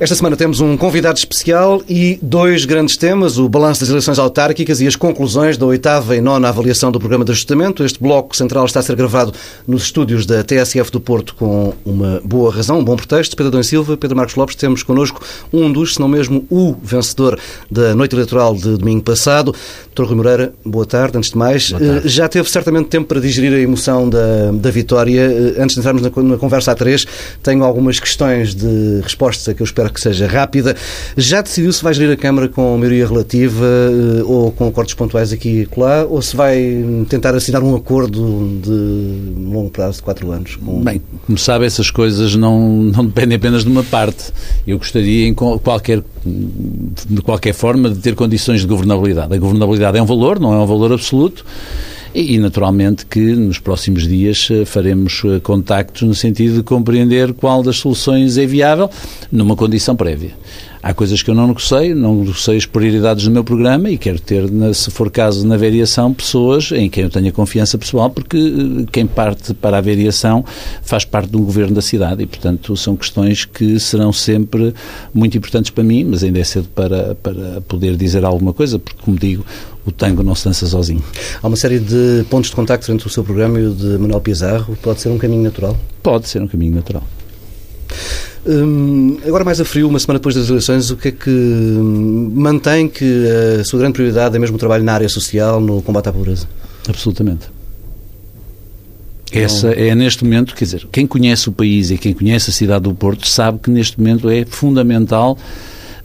Esta semana temos um convidado especial e dois grandes temas: o balanço das eleições autárquicas e as conclusões da oitava e nona avaliação do programa de ajustamento. Este bloco central está a ser gravado nos estúdios da TSF do Porto com uma boa razão, um bom pretexto. Pedro Dom Silva, Pedro Marcos Lopes, temos connosco um dos, se não mesmo o vencedor da noite eleitoral de domingo passado. Doutor Rui Moreira, boa tarde. Antes de mais, já teve certamente tempo para digerir a emoção da, da vitória. Antes de entrarmos na, na conversa a três, tenho algumas questões de respostas a que eu espero que seja rápida. Já decidiu se vai gerir a Câmara com maioria relativa eh, ou com acordos pontuais aqui e lá, ou se vai tentar assinar um acordo de longo prazo, de quatro anos? Com... Bem, como sabe, essas coisas não, não dependem apenas de uma parte. Eu gostaria, em qualquer, de qualquer forma, de ter condições de governabilidade. A governabilidade é um valor, não é um valor absoluto. E, naturalmente, que nos próximos dias eh, faremos eh, contactos no sentido de compreender qual das soluções é viável, numa condição prévia. Há coisas que eu não negociei, não negociei as prioridades do meu programa e quero ter, se for caso, na variação, pessoas em quem eu tenha confiança pessoal, porque eh, quem parte para a variação faz parte um governo da cidade e, portanto, são questões que serão sempre muito importantes para mim, mas ainda é cedo para, para poder dizer alguma coisa, porque, como digo, o tango não se dança sozinho. Há uma série de pontos de contacto entre o seu programa e o de Manuel Pizarro. Pode ser um caminho natural? Pode ser um caminho natural. Hum, agora mais a frio, uma semana depois das eleições, o que é que mantém que a sua grande prioridade é mesmo o trabalho na área social, no combate à pobreza? Absolutamente. Essa é neste momento, quer dizer, quem conhece o país e quem conhece a cidade do Porto sabe que neste momento é fundamental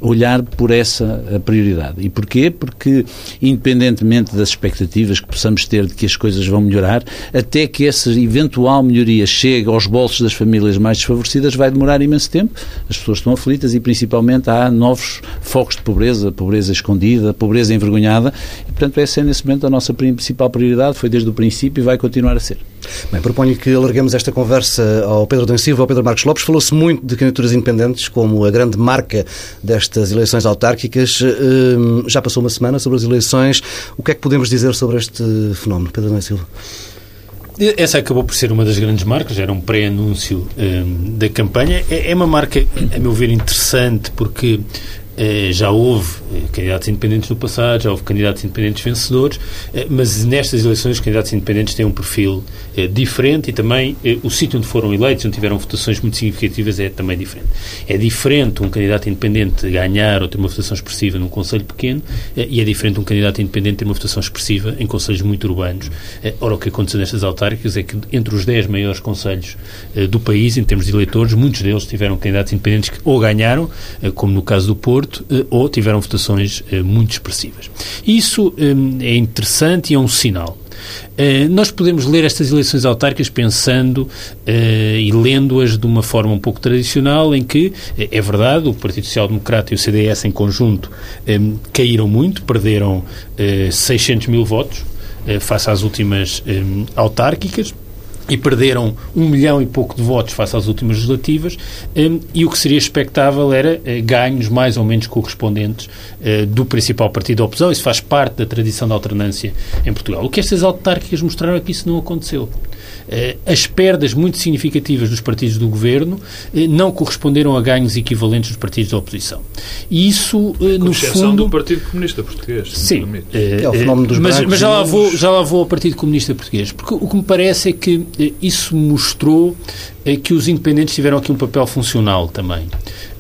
olhar por essa prioridade. E porquê? Porque, independentemente das expectativas que possamos ter de que as coisas vão melhorar, até que essa eventual melhoria chegue aos bolsos das famílias mais desfavorecidas, vai demorar imenso tempo. As pessoas estão aflitas e, principalmente, há novos focos de pobreza, pobreza escondida, pobreza envergonhada. E, portanto, essa é, nesse momento, a nossa principal prioridade. Foi desde o princípio e vai continuar a ser. Bem, proponho que alarguemos esta conversa ao Pedro Silva, ao Pedro Marcos Lopes. Falou-se muito de candidaturas independentes como a grande marca destas eleições autárquicas. Hum, já passou uma semana sobre as eleições. O que é que podemos dizer sobre este fenómeno, Pedro Silva? Essa acabou por ser uma das grandes marcas, era um pré-anúncio um, da campanha. É, é uma marca, a meu ver, interessante porque já houve eh, candidatos independentes no passado, já houve candidatos independentes vencedores, eh, mas nestas eleições os candidatos independentes têm um perfil diferente e também o sítio onde foram eleitos, onde tiveram votações muito significativas, é também diferente. É diferente um candidato independente ganhar ou ter uma votação expressiva num conselho pequeno e é diferente um candidato independente ter uma votação expressiva em conselhos muito urbanos. Ora, o que aconteceu nestas autárquicas é que entre os 10 maiores conselhos do país, em termos de eleitores, muitos deles tiveram candidatos independentes que ou ganharam, como no caso do Porto, Porto eh, ou tiveram votações eh, muito expressivas. Isso eh, é interessante e é um sinal. Uh, nós podemos ler estas eleições autárquicas pensando uh, e lendo-as de uma forma um pouco tradicional, em que, uh, é verdade, o Partido Social Democrata e o CDS em conjunto um, caíram muito, perderam 600 mil votos face às últimas um, autárquicas e perderam um milhão e pouco de votos face às últimas legislativas um, e o que seria expectável era uh, ganhos mais ou menos correspondentes uh, do principal partido da oposição. Isso faz parte da tradição da alternância em Portugal. O que estas autárquicas mostraram é que isso não aconteceu. Uh, as perdas muito significativas dos partidos do governo não corresponderam a ganhos equivalentes dos partidos da oposição. E isso, no fundo... do Partido Comunista Português. Sim. é o fenómeno dos mas, mas já, lá vou, já lá vou ao Partido Comunista Português. Porque o que me parece é que eh, isso mostrou eh, que os independentes tiveram aqui um papel funcional também.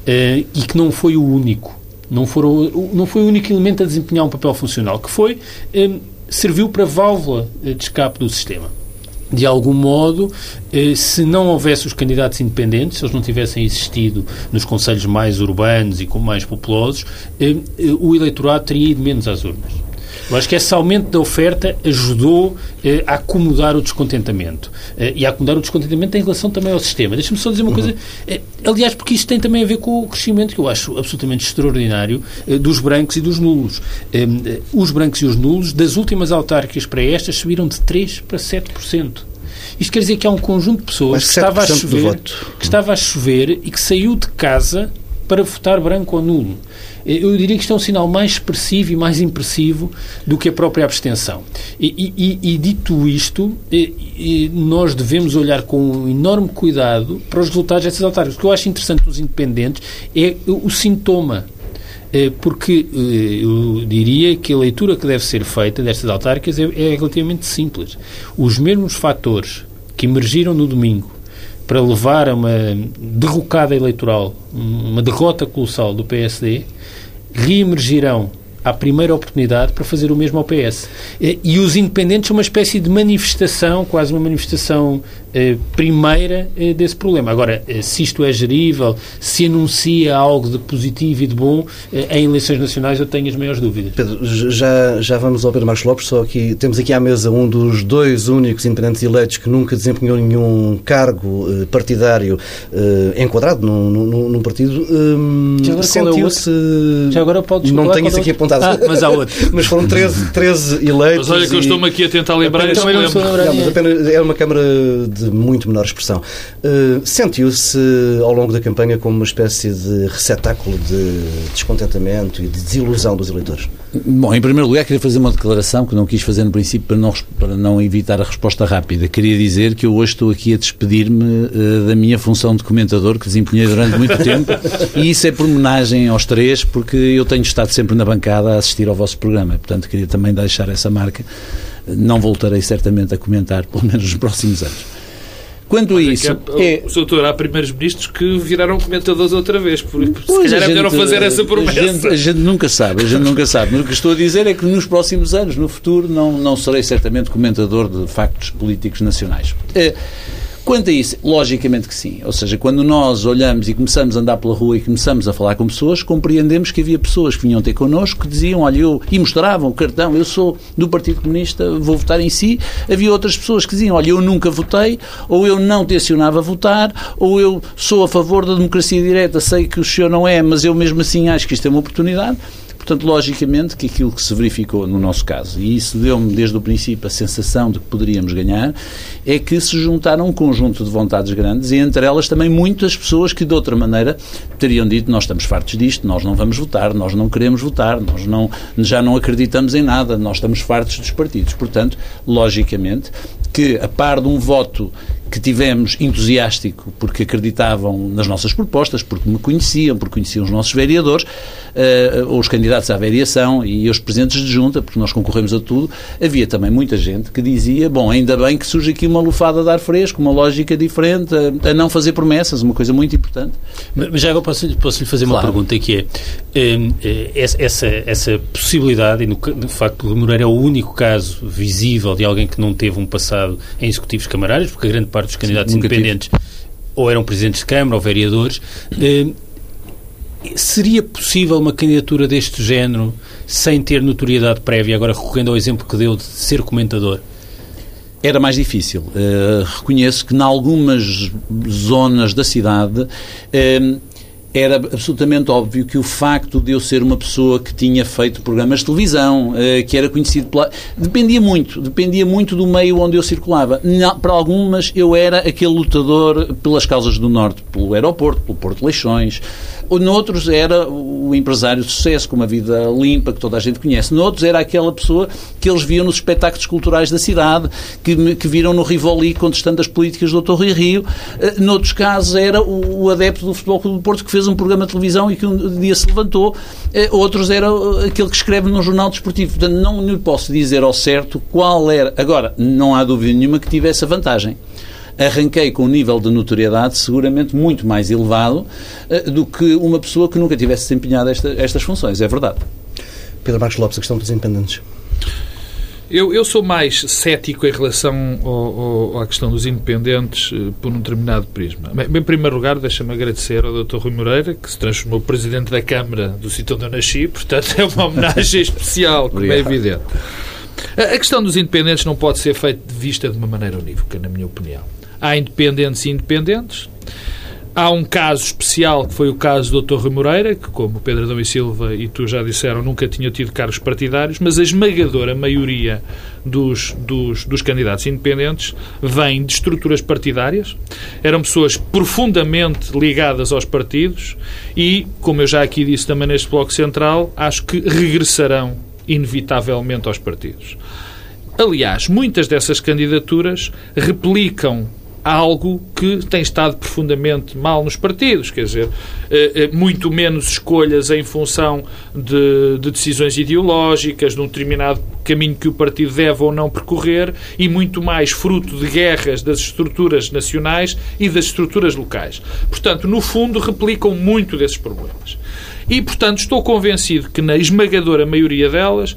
Eh, e que não foi o único. Não, foram, não foi o único elemento a desempenhar um papel funcional, que foi, serviu para válvula de escape do sistema de algum modo, se não houvesse os candidatos independentes, se eles não tivessem existido nos conselhos mais urbanos e mais populosos, o eleitorado teria ido menos às urnas. Eu acho que esse aumento da oferta ajudou eh, a acomodar o descontentamento. Eh, e a acomodar o descontentamento em relação também ao sistema. Deixa-me só dizer uma uhum. coisa. Eh, aliás, porque isto tem também a ver com o crescimento que eu acho absolutamente extraordinário eh, dos brancos e dos nulos. Eh, os brancos e os nulos, das últimas autárquicas para estas, subiram de 3% para 7%. Isto quer dizer que há um conjunto de pessoas que estava, a chover, que estava a chover e que saiu de casa para votar branco ou nulo. Eu diria que isto é um sinal mais expressivo e mais impressivo do que a própria abstenção. E, e, e dito isto, nós devemos olhar com enorme cuidado para os resultados destas autárquicas. O que eu acho interessante dos independentes é o sintoma é, porque eh, eu diria que a leitura que deve ser feita destas autárquicas é, é relativamente simples. Os mesmos fatores que emergiram no domingo para levar a uma derrocada eleitoral, uma derrota colossal do PSD, reemergirão à primeira oportunidade para fazer o mesmo ao PS. E os independentes são uma espécie de manifestação, quase uma manifestação eh, primeira eh, desse problema. Agora, eh, se isto é gerível, se anuncia algo de positivo e de bom em eleições nacionais, eu tenho as maiores dúvidas. Pedro, já, já vamos ao Pedro Marcos Lopes, só que temos aqui à mesa um dos dois únicos independentes eleitos que nunca desempenhou nenhum cargo partidário enquadrado num, num, num partido. Hum, Sentiu-se. Já agora pode Não tenho isso aqui apontado. Ah, mas há outro. mas foram 13, 13 eleitos. Mas olha que eu estou-me aqui a tentar lembrar. Apenas, não, mas apenas, é uma Câmara de de muito menor expressão. Uh, Sentiu-se ao longo da campanha como uma espécie de receptáculo de descontentamento e de desilusão dos eleitores? Bom, em primeiro lugar, queria fazer uma declaração que não quis fazer no princípio para não, para não evitar a resposta rápida. Queria dizer que eu hoje estou aqui a despedir-me uh, da minha função de comentador que desempenhei durante muito tempo e isso é por homenagem aos três, porque eu tenho estado sempre na bancada a assistir ao vosso programa. Portanto, queria também deixar essa marca. Não voltarei certamente a comentar, pelo menos nos próximos anos. Quanto a isso. É, é... O doutor, há primeiros ministros que viraram comentadores outra vez, por, por se calhar é melhor fazer essa promessa. A gente, a gente, nunca sabe, a gente nunca sabe. Mas o que estou a dizer é que nos próximos anos, no futuro, não, não serei certamente comentador de factos políticos nacionais. É, Quanto a isso, logicamente que sim. Ou seja, quando nós olhamos e começamos a andar pela rua e começamos a falar com pessoas, compreendemos que havia pessoas que vinham ter connosco que diziam, olha, eu, e mostravam o cartão, eu sou do Partido Comunista, vou votar em si. Havia outras pessoas que diziam, olha, eu nunca votei, ou eu não tencionava votar, ou eu sou a favor da democracia direta, sei que o senhor não é, mas eu mesmo assim acho que isto é uma oportunidade. Portanto, logicamente que aquilo que se verificou no nosso caso, e isso deu-me desde o princípio a sensação de que poderíamos ganhar, é que se juntaram um conjunto de vontades grandes e entre elas também muitas pessoas que de outra maneira teriam dito nós estamos fartos disto, nós não vamos votar, nós não queremos votar, nós não, já não acreditamos em nada, nós estamos fartos dos partidos. Portanto, logicamente que a par de um voto que tivemos entusiástico porque acreditavam nas nossas propostas, porque me conheciam, porque conheciam os nossos vereadores, uh, os candidatos à variação e os presidentes de junta, porque nós concorremos a tudo, havia também muita gente que dizia, bom, ainda bem que surge aqui uma lufada de ar fresco, uma lógica diferente, a, a não fazer promessas, uma coisa muito importante. Mas já agora posso, posso lhe fazer uma claro. pergunta que é, eh, eh, essa, essa possibilidade, e no, no facto de Moreira é o único caso visível de alguém que não teve um passado em executivos camarários, porque a grande parte dos candidatos Sim, independentes ou eram presidentes de Câmara ou vereadores. Eh, seria possível uma candidatura deste género sem ter notoriedade prévia, agora recorrendo ao exemplo que deu de ser comentador? Era mais difícil. Uh, reconheço que, em algumas zonas da cidade, uh, era absolutamente óbvio que o facto de eu ser uma pessoa que tinha feito programas de televisão, eh, que era conhecido pela... Dependia muito, dependia muito do meio onde eu circulava. Para algumas eu era aquele lutador pelas causas do Norte, pelo aeroporto, pelo Porto Leixões, noutros era o empresário de sucesso, com uma vida limpa, que toda a gente conhece. Noutros era aquela pessoa que eles viam nos espetáculos culturais da cidade, que, que viram no Rivoli contestando as políticas do Dr. Rui Rio. Eh, noutros casos era o, o adepto do Futebol Clube do Porto que fez um programa de televisão e que um dia se levantou. Eh, outros era aquele que escreve num jornal desportivo. Portanto, não lhe posso dizer ao certo qual era. Agora, não há dúvida nenhuma que tivesse a vantagem arranquei com um nível de notoriedade seguramente muito mais elevado uh, do que uma pessoa que nunca tivesse desempenhado esta, estas funções. É verdade. Pedro Marcos Lopes, a questão dos independentes. Eu, eu sou mais cético em relação ao, ao, à questão dos independentes uh, por um determinado prisma. Bem, em primeiro lugar, deixa-me agradecer ao Dr. Rui Moreira, que se transformou Presidente da Câmara do sítio onde eu nasci, portanto é uma homenagem especial, como é evidente. A, a questão dos independentes não pode ser feita vista de uma maneira unívoca, na minha opinião. Há independentes e independentes. Há um caso especial, que foi o caso do Dr. Rui Moreira, que, como Pedro Adão e Silva e tu já disseram, nunca tinha tido cargos partidários, mas a esmagadora maioria dos, dos, dos candidatos independentes vem de estruturas partidárias, eram pessoas profundamente ligadas aos partidos e, como eu já aqui disse também neste Bloco Central, acho que regressarão inevitavelmente aos partidos. Aliás, muitas dessas candidaturas replicam algo que tem estado profundamente mal nos partidos, quer dizer, eh, eh, muito menos escolhas em função de, de, decisões ideológicas, de um determinado caminho que o partido deve ou não percorrer, e muito mais fruto de guerras das estruturas nacionais e das estruturas locais. Portanto, no fundo, replicam muito desses problemas. E, portanto, estou convencido que na esmagadora maioria delas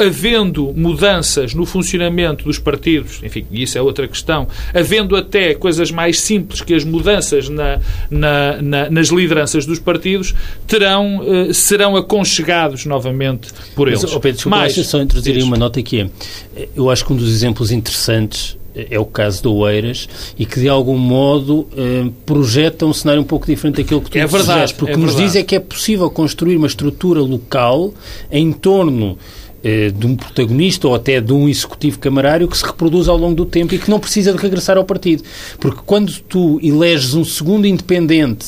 havendo mudanças no funcionamento dos partidos, enfim, isso é outra questão, havendo até coisas mais simples que as mudanças na, na, na, nas lideranças dos partidos, terão, eh, serão aconchegados novamente por eles. Mas, oh Pedro, desculpa, Mas, só introduzir aí uma nota que é, eu acho que um dos exemplos interessantes é o caso do Oeiras e que de algum modo eh, projeta um cenário um pouco diferente daquilo que tu é verdade, porque é nos verdade. diz é que é possível construir uma estrutura local em torno eh, de um protagonista ou até de um executivo camarário que se reproduz ao longo do tempo e que não precisa de regressar ao partido. Porque quando tu eleges um segundo independente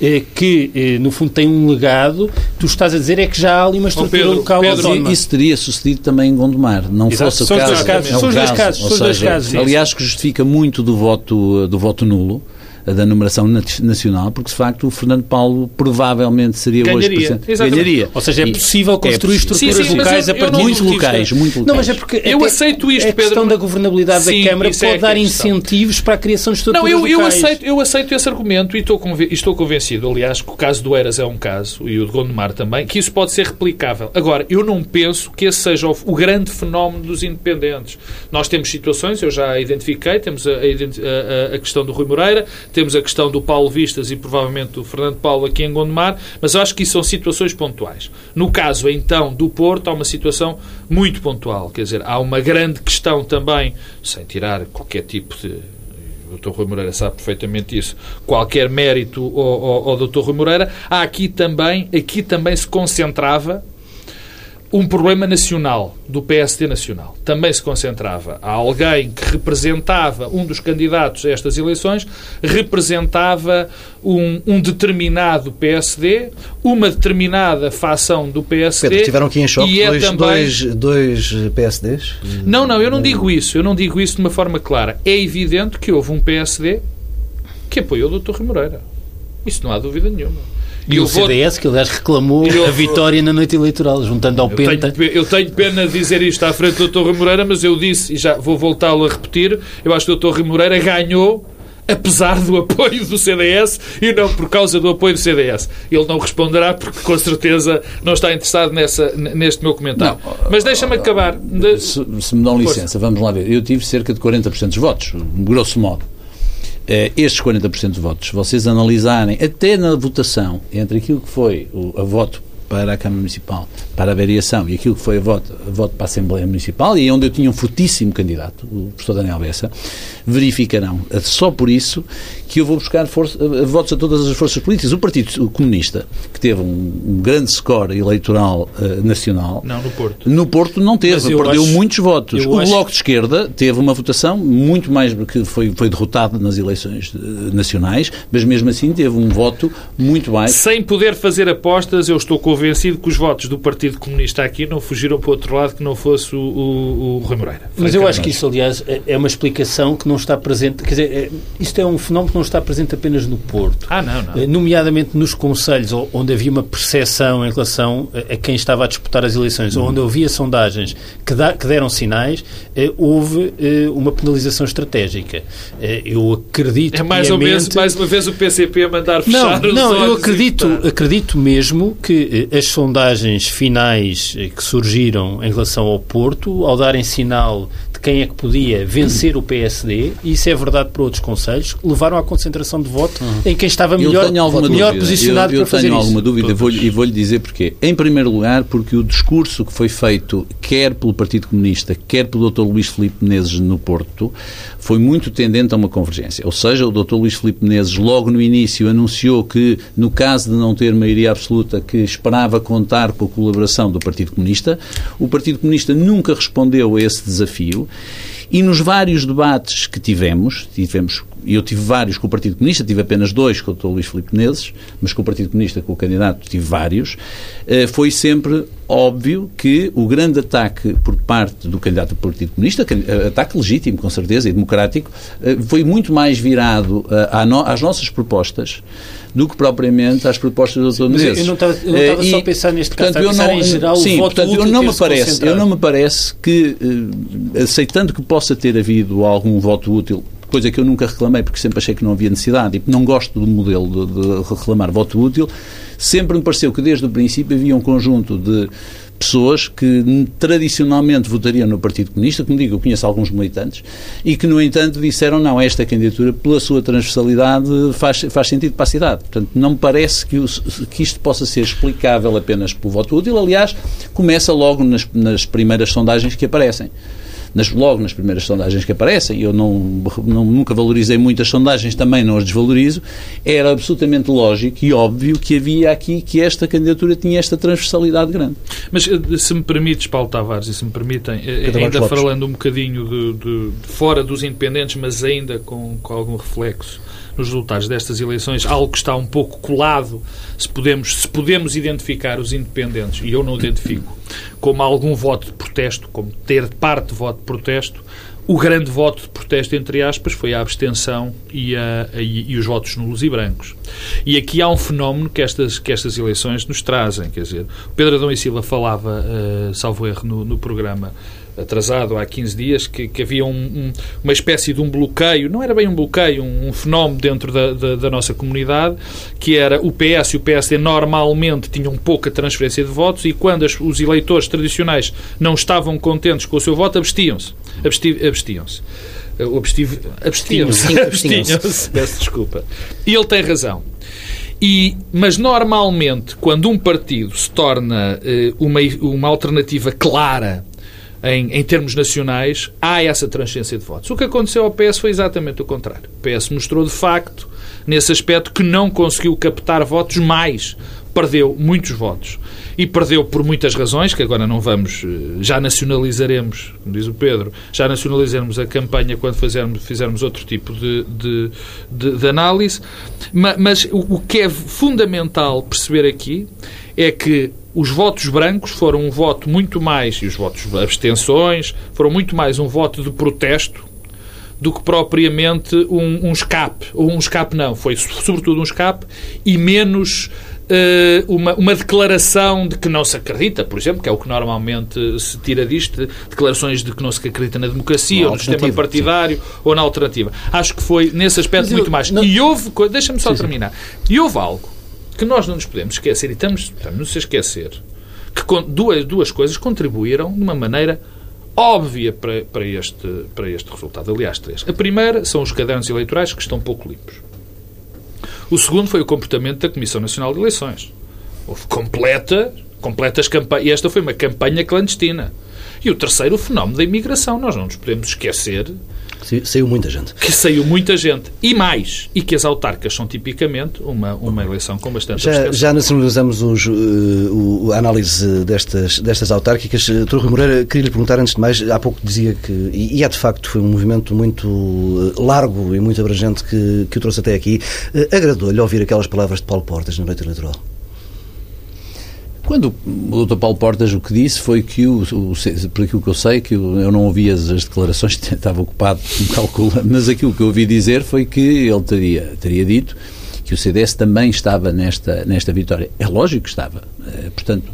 eh, que, eh, no fundo, tem um legado, tu estás a dizer é que já há ali uma estrutura Pedro, local Pedro, autónoma. Isso teria sucedido também em Gondomar, não Exato. fosse o São caso. dois casos, é são os dois casos, ou são os dois casos, sim. Aliás, que justifica muito do voto, do voto nulo da numeração nacional, porque de facto o Fernando Paulo provavelmente seria Ganharia, hoje presidente. exatamente. Ganharia. Ou seja, é E possível construir é possível. estruturas Sim, sim, locais eu- a eu partir muito de locais, muito locais. Não, mas é porque Eu aceito isto, a questão Pedro. da governabilidade Sim, da Câmara é pode é dar a questão. incentivos para a criação de estruturas Não, eu, eu, locais. aceito, eu aceito esse argumento e estou, conven- estou convencido, aliás, que o caso do Eras é um caso, e o de Gondomar também, que isso pode ser replicável. Agora, eu não penso que esse seja o, o grande fenómeno dos independentes. Nós temos situações, eu já a identifiquei, temos a, a a- a- a questão do Rui Moreira, temos a questão do Paulo Vistas e provavelmente do Fernando Paulo aqui em Gondomar, mas eu acho que isso são situações pontuais. No caso, então, do Porto, há uma situação muito pontual. Quer dizer, há uma grande questão também, sem tirar qualquer tipo de o Dr. Rui Moreira sabe perfeitamente isso, qualquer mérito ao, ao, ao Dr. Rui Moreira, há aqui também, aqui também se concentrava um problema nacional, do PSD nacional. Também se concentrava. Há alguém que representava, um dos candidatos a estas eleições, representava um, um determinado PSD, uma determinada facção do PSD. Pedro, tiveram aqui em choque e é dois, também... dois, dois PSDs? Não, não, eu não digo isso. Eu não digo isso de uma forma clara. É evidente que houve um PSD que apoiou o Dr. Rui Moreira. Isso não há dúvida nenhuma. E o CDS, que aliás reclamou Eu- a vitória na noite eleitoral, juntando ao Eu Penta. tenho, eu tenho pena de dizer isto à frente do Dr. Rui Moreira, mas eu disse, e já vou voltá-lo a repetir, eu acho que o Dr. Rui Moreira ganhou apesar do apoio do CDS e não por causa do apoio do CDS. Ele não responderá porque com certeza não está interessado nessa, neste meu comentário. mas deixa-me acabar. Se, se me dão Força. licença, vamos lá ver. Eu tive cerca de 40% dos votos, grosso modo. Eh, estes 40% de votos, vocês analisarem até na votação entre aquilo que foi o a voto para a Câmara Municipal, para a variação, e aquilo que foi a voto, a voto para a Assembleia Municipal, e onde eu tinha um fortíssimo candidato, o professor Daniel Bessa, verificarão, só por isso, que eu vou buscar força- eh, votos a todas as forças políticas. O Partido Comunista, que teve um, grande score eleitoral eh, nacional, Não, no Porto. no Porto não teve, eu perdeu acho- muitos votos. O acho- Bloco de Esquerda teve uma votação muito mais que foi, foi derrotado nas eleições eh, nacionais, mas mesmo assim teve um voto muito baixo. Sem poder fazer apostas, eu estou convencido que os votos do Partido Comunista aqui não fugiram para o outro lado que não fosse o, o, o Rui Moreira. Mas eu acho que isso, aliás, é- é uma explicação que não está presente. Quer dizer, é- isto é um fenómeno que não está presente apenas no Porto. Ah, não, não. Eh, Nomeadamente nos conselhos, onde havia uma percepção em relação a a quem estava a disputar as eleições, ou onde havia sondagens que, da- que deram sinais, eh, houve eh, uma penalização estratégica. Eh, eu acredito É mais, ou menos, mais uma vez o PCP a mandar não, fechar os não, eu olhos acredito, acredito mesmo que eh, as sondagens finais eh, que surgiram em relação ao Porto, ao darem sinal de quem é que podia vencer o PSD, e isso é verdade para outros conselhos, levaram à concentração de voto uhum. em quem estava melhor, melhor posicionado eu, eu para fazer isso. Eu tenho alguma dúvida vou e vou-lhe dizer porquê. Em primeiro lugar, porque o discurso que foi feito quer pelo Partido Comunista, quer pelo Dr. Luís Filipe Menezes no Porto, foi muito tendente a uma convergência. Ou seja, o Dr. Luís Filipe Menezes logo no início anunciou que, no caso de não ter maioria absoluta, que esperava contar com a colaboração do Partido Comunista. O Partido Comunista nunca respondeu a esse desafio e nos vários debates que tivemos, tivemos e eu tive vários com o Partido Comunista, tive apenas dois com o Dr. Luís Filipe Menezes, mas com o Partido Comunista, com o candidato, tive vários, eh, foi sempre óbvio que o grande ataque por parte do candidato do Partido Comunista, eh, ataque legítimo, com certeza, e democrático, eh, foi muito mais virado às nossas propostas do que propriamente às propostas do Dr. Menezes. Eu não estava, eu não estava só a pensar neste caso, portanto, estava a pensar em geral sim, o voto portanto, eu não me parece, Eu não me parece que, aceitando que possa ter havido algum voto útil coisa que eu nunca reclamei porque sempre achei que não havia necessidade e não gosto do modelo de, de reclamar voto útil, sempre me pareceu que desde o princípio havia um conjunto de pessoas que tradicionalmente votariam no Partido Comunista, como digo, eu conheço alguns militantes, e que, no entanto, disseram não, esta candidatura, pela sua transversalidade, faz, faz sentido para a cidade. Portanto, não me parece que, que isto possa ser explicável apenas pelo voto útil. Aliás, começa logo nas, nas primeiras sondagens que aparecem nas, logo nas primeiras sondagens que aparecem, eu não, não, nunca valorizei muito as sondagens, também não as desvalorizo, era absolutamente lógico e óbvio que havia aqui que esta candidatura tinha esta transversalidade grande. Mas eh, se me permites, Paulo Tavares, e se me permitem, eh, ainda falando um bocadinho de, de, de, fora dos independentes, mas ainda com, com algum reflexo nos resultados destas eleições, algo que está um pouco colado, se podemos, se podemos identificar os independentes, e eu não identifico, como algum voto de protesto, como ter parte de voto de protesto, o grande voto de protesto, entre aspas, foi a abstenção e, a, e, e, os votos nulos e brancos. E aqui há um fenómeno que estas, que estas eleições nos trazem. Quer dizer, Pedro Adão e Silva falava, uh, salvo erro, no, no programa atrasado há 15 dias, que, que havia um, um, uma espécie de um bloqueio, não era bem um bloqueio, um, um fenómeno dentro da, da, da, nossa comunidade, que era o PS e o PSD normalmente tinham pouca transferência de votos e quando as, os eleitores tradicionais não estavam contentes com o seu voto, abstiam-se. Abstiam-se. Abstiam-se. Abstiam-se. Peço desculpa. E ele tem razão. E, mas normalmente, quando um partido se torna uh, uma, uma alternativa clara em, em, termos nacionais, há essa transferência de votos. O que aconteceu ao PS foi exatamente o contrário. O PS mostrou, de facto, nesse aspecto, que não conseguiu captar votos mais. Perdeu muitos votos. E perdeu por muitas razões, que agora não vamos. Eh, já nacionalizaremos, como diz o Pedro, já nacionalizaremos a campanha quando fizermos, outro tipo de, de, de, de análise. Mas, mas o, o que é fundamental perceber aqui é que os votos brancos foram um voto muito mais, e os votos abstenções, foram muito mais um voto de protesto do que propriamente um, um escape. Ou um escape não, foi sobretudo um escape e menos uh, uma, uma declaração de que não se acredita, por exemplo, que é o que normalmente se tira disto, declarações de que não se acredita na democracia, ou no sistema partidário, sim. ou na alternativa. Acho que foi, nesse aspecto, muito mais. Não... E houve, deixa-me só sim, terminar, e houve algo que nós não nos podemos esquecer, e estamos, estamos a esquecer, que duas, duas coisas contribuíram de uma maneira óbvia para, para, este, para este resultado. Aliás, três. A primeira são os cadernos eleitorais que estão pouco limpos. O segundo foi o comportamento da Comissão Nacional de Eleições. Houve completa, completas campanhas. E esta foi uma campanha clandestina. E o terceiro, o fenómeno da imigração. Nós não nos podemos esquecer Saiu muita gente. Que saiu muita gente. E mais. E que as autarcas são tipicamente uma, uma eleição com bastante Já, já nacionalizamos os, uh, a análise destas, destas autárquicas. Uh, Dr. Rui Moreira, queria lhe perguntar antes de mais, há pouco dizia que, e, e é de facto, foi um movimento muito uh, largo e muito abrangente que, que o trouxe até aqui. Uh, Agradou-lhe ouvir aquelas palavras de Paulo Portas na noite eleitoral? Quando o Dr. Paulo Portas o que disse foi que, o, o, por aquilo que eu sei, que eu, eu não ouvi as, as, declarações, estava ocupado, me calcula, mas aquilo que eu ouvi dizer foi que ele teria, teria dito que o CDS também estava nesta, nesta vitória. É lógico que estava. Eh, portanto,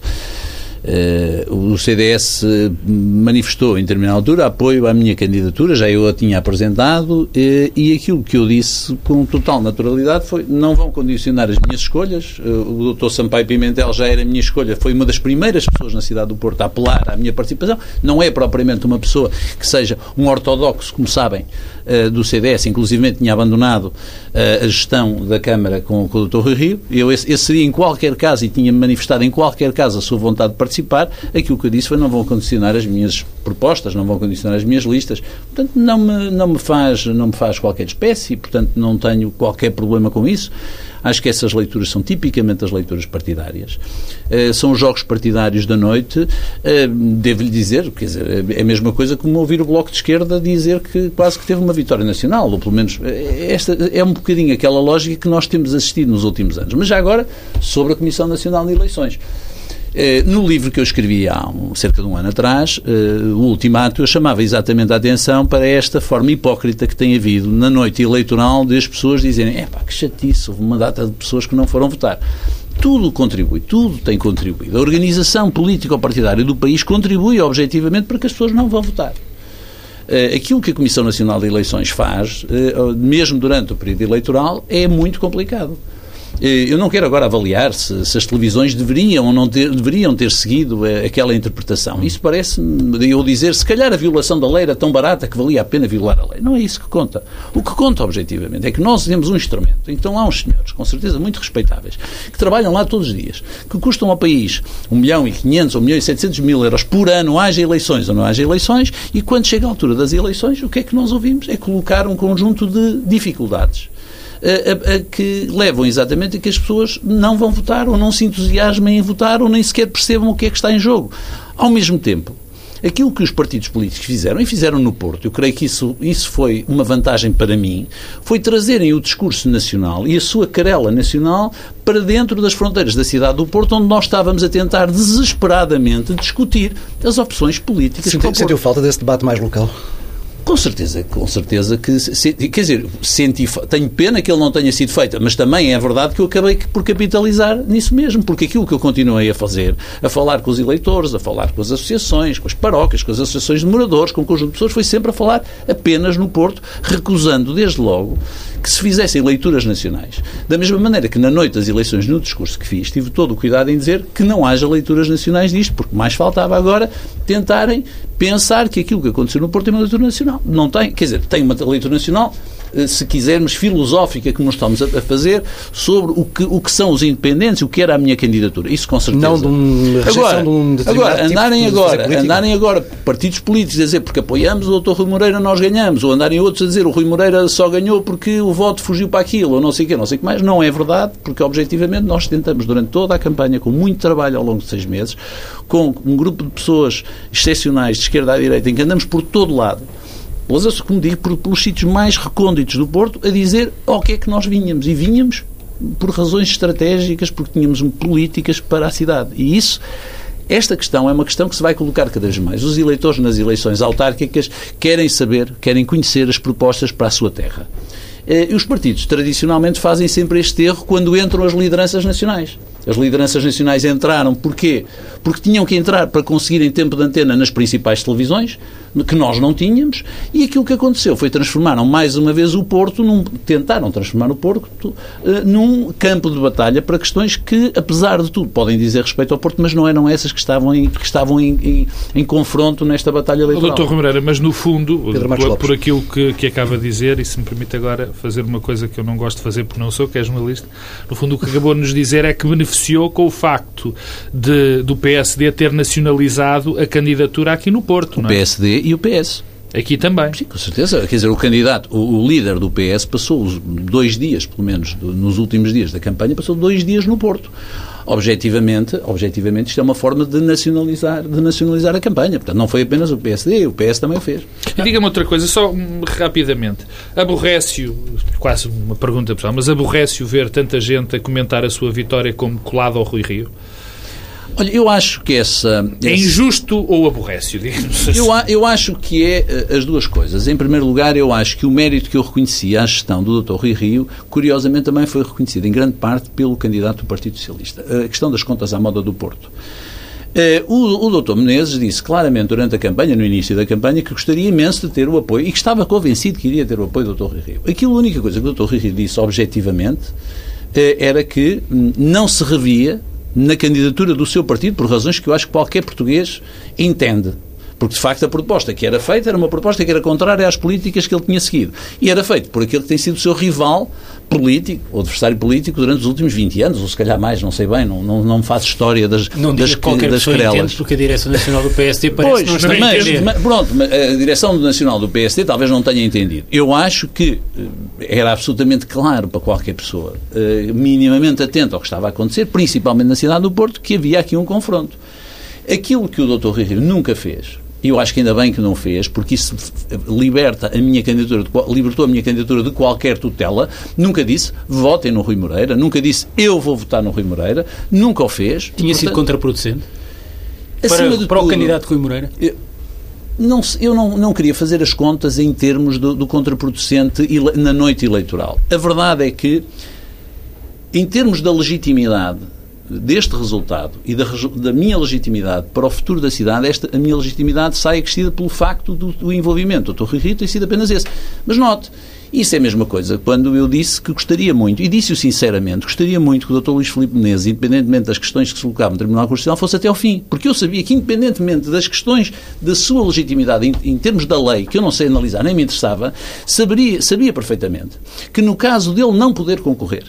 Uh, o CDS manifestou em determinada altura apoio à minha candidatura, já eu a tinha apresentado, uh, e aquilo que eu disse com total naturalidade foi: não vão condicionar as minhas escolhas. Uh, o Dr. Sampaio Pimentel já era a minha escolha, foi uma das primeiras pessoas na cidade do Porto a apelar à minha participação. Não é propriamente uma pessoa que seja um ortodoxo, como sabem, do CDS, inclusive tinha abandonado a gestão da Câmara com, com o Dr. Rui Rio. Eu, esse, esse seria, em qualquer caso, e tinha manifestado em qualquer caso a sua vontade de participar, aquilo que eu disse foi não vão condicionar as minhas propostas, não vão condicionar as minhas listas. Portanto, não me, não me, faz, não me faz qualquer espécie, portanto, não tenho qualquer problema com isso. Acho que essas leituras são tipicamente as leituras partidárias. Uh, são os jogos partidários da noite. Uh, Devo-lhe dizer, quer dizer, é a mesma coisa como ouvir o Bloco de Esquerda dizer que quase que teve uma vitória nacional, ou pelo menos eh, esta é um bocadinho aquela lógica que nós temos assistido nos últimos anos. Mas já agora, sobre a Comissão Nacional de Eleições. Eh, no livro que eu escrevi há um, cerca de um ano atrás, eh, o Ultimato, eu chamava exatamente a atenção para esta forma hipócrita que tem havido na noite eleitoral de as pessoas dizerem é pá, que chatice, houve uma data de pessoas que não foram votar tudo contribui, tudo tem contribuído. A organização político-partidária do país contribui objetivamente para que as pessoas não vão votar. Eh, aquilo que a Comissão Nacional de Eleições faz, mesmo durante o período eleitoral, é muito complicado. Eu não quero agora avaliar se, se, as televisões deveriam ou não ter, deveriam ter seguido eh, aquela interpretação. Isso parece-me eu dizer, se calhar a violação da lei era tão barata que valia a pena violar a lei. Não é isso que conta. O que conta objetivamente é que nós temos um instrumento. Então há uns senhores, com certeza muito respeitáveis, que trabalham lá todos os dias, que custam ao país 1 milhão e 500 ou 1 milhão e 700 mil euros por ano, haja eleições ou não haja eleições, e quando chega a altura das eleições, o que é que nós ouvimos? É colocar um conjunto de dificuldades a, a, que levam exatamente a que as pessoas não vão votar ou não se entusiasmem em votar ou nem sequer percebam o que é que está em jogo. Ao mesmo tempo, aquilo que os partidos políticos fizeram, e fizeram no Porto, eu creio que isso, isso foi uma vantagem para mim, foi trazerem o discurso nacional e a sua carela nacional para dentro das fronteiras da cidade do Porto, onde nós estávamos a tentar desesperadamente discutir as opções políticas. Sentiu, sentiu falta desse debate mais local? Com certeza, com certeza que. Quer dizer, senti, tenho pena que ele não tenha sido feito, mas também é verdade que eu acabei por capitalizar nisso mesmo, porque aquilo que eu continuei a fazer, a falar com os eleitores, a falar com as associações, com as paróquias, com as associações de moradores, com o conjunto de pessoas, foi sempre a falar apenas no Porto, recusando desde logo que se fizessem leituras nacionais. Da mesma maneira que na noite das eleições, no discurso que fiz, tive todo o cuidado em dizer que não haja leituras nacionais disto, porque mais faltava agora tentarem pensar que aquilo que aconteceu no Porto é uma leitura nacional. Não tem, quer dizer, tem uma leitura nacional, se quisermos, filosófica que nós estamos a fazer sobre o que, o que são os independentes e o que era a minha candidatura. Isso com certeza. Não de um agora, de um agora andarem tipo agora, andarem agora partidos políticos a dizer porque apoiamos o Dr. Rui Moreira nós ganhamos, ou andarem outros a dizer o Rui Moreira só ganhou porque o voto fugiu para aquilo, ou não sei o que, não sei o que mais, não é verdade, porque objetivamente nós tentamos durante toda a campanha, com muito trabalho ao longo de seis meses, com um grupo de pessoas excepcionais de esquerda à direita, em que andamos por todo lado, pelas, como digo, por, pelos sítios mais recônditos do Porto, a dizer ao que é que nós vinhamos. E vinhamos por razões estratégicas, porque tínhamos políticas para a cidade. E isso esta questão é uma questão que se vai colocar cada vez mais. Os eleitores nas eleições autárquicas querem saber, querem conhecer as propostas para a sua terra. Eh, e os partidos tradicionalmente fazem sempre este erro quando entram as lideranças nacionais. As lideranças nacionais entraram, porquê? Porque tinham que entrar para conseguirem tempo de antena nas principais televisões, que nós não tínhamos, e aquilo que aconteceu foi transformaram mais uma vez o Porto, num, tentaram transformar o Porto uh, num campo de batalha para questões que, apesar de tudo, podem dizer respeito ao Porto, mas não eram essas que estavam em, que estavam em, em, em confronto nesta batalha eleitoral. Doutor Romeira, mas no fundo, por, por, aquilo que, que acaba de dizer, e se me permite agora fazer uma coisa que eu não gosto de fazer porque não sou, que é jornalista, no fundo o que acabou de nos dizer é que beneficiou com o facto de, do PSD ter nacionalizado a candidatura aqui no Porto. O é? PSD e o PS. Aqui também. Sim, com certeza. Quer dizer, o candidato, o, o líder do PS passou dois dias, pelo menos nos últimos dias da campanha, passou dois dias no Porto. Objetivamente, objetivamente isto é uma forma de nacionalizar, de nacionalizar a campanha. Portanto, não foi apenas o PSD, o PS também o fez. E diga-me outra coisa, só hum, rapidamente. Aborrece-o, quase uma pergunta pessoal, mas aborrece-o ver tanta gente a comentar a sua vitória como colado ao Rui Rio? Olha, eu acho que essa... É injusto ou aborrece digamos assim? Eu, eu acho que é eh, as duas coisas. Em primeiro lugar, eu acho que o mérito que eu reconheci à gestão do Dr. Rui Rio, curiosamente também foi reconhecido em grande parte pelo candidato do Partido Socialista. A questão das contas à moda do Porto. Uh, o, o doutor Menezes disse claramente durante a campanha, no início da campanha, que gostaria imenso de ter o apoio e que estava convencido que iria ter o apoio do doutor Rui Rio. Aquilo, a única coisa que o doutor Rui Rio disse objetivamente uh, era que não se revia na candidatura do seu partido por razões que eu acho que qualquer português entende. Porque, de facto, a proposta que era feita era uma proposta que era contrária às políticas que ele tinha seguido. E era feito por aquele que tem sido o seu rival político, ou adversário político, durante os últimos 20 anos, ou se calhar mais, não sei bem, não, não, não me faço história das, não das, qualquer das pessoa. Entende porque a direção nacional do PSD parece pois, não está mas, a. Mas, pronto, a direção nacional do PSD talvez não tenha entendido. Eu acho que eh, era absolutamente claro para qualquer pessoa, uh, minimamente atento ao que estava a acontecer, principalmente na cidade do Porto, que havia aqui um confronto. Aquilo que o Dr. Rio nunca fez, e eu acho que ainda bem que não fez, porque isso liberta a minha candidatura, libertou a minha candidatura de qualquer tutela. Nunca disse votem no Rui Moreira, nunca disse eu vou votar no Rui Moreira, nunca o fez. Tinha portanto, sido contraproducente? Para, para tudo, o candidato Rui Moreira? Eu, não, eu não, não queria fazer as contas em termos do, do contraproducente na noite eleitoral. A verdade é que, em termos da legitimidade deste resultado e da, da, minha legitimidade para o futuro da cidade, esta, a minha legitimidade sai acrescida pelo facto do, do envolvimento. O Dr. Rui Rio tem sido apenas esse. Mas note, isso é a mesma coisa quando eu disse que gostaria muito, e disse-o sinceramente, gostaria muito que o Dr. Luís Filipe Menezes, independentemente das questões que se colocavam no Tribunal Constitucional, fosse até ao fim. Porque eu sabia que, independentemente das questões da sua legitimidade em, em termos da lei, que eu não sei analisar, nem me interessava, saberia, sabia perfeitamente que no caso dele não poder concorrer,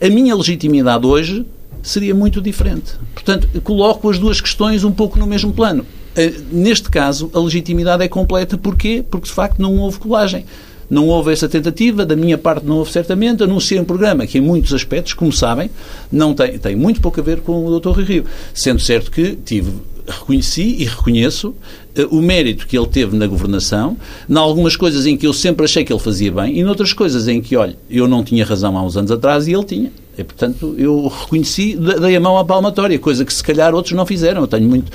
a minha legitimidade hoje seria muito diferente. Portanto, coloco as duas questões um pouco no mesmo plano. Eh, neste caso, a legitimidade é completa. Porquê? Porque, de facto, não houve colagem. Não houve essa tentativa, da minha parte não houve certamente. Anunciei um programa que, em muitos aspectos, como sabem, não tem, tem muito pouco a ver com o Dr. Rui Rio. Sendo certo que tive reconheci e reconheço uh, o mérito que ele teve na governação, em algumas coisas em que eu sempre achei que ele fazia bem e noutras coisas em que, olha, eu não tinha razão há uns anos atrás e ele tinha. E, portanto, eu reconheci, dei a mão à palmatória, coisa que se calhar outros não fizeram. Eu tenho muito.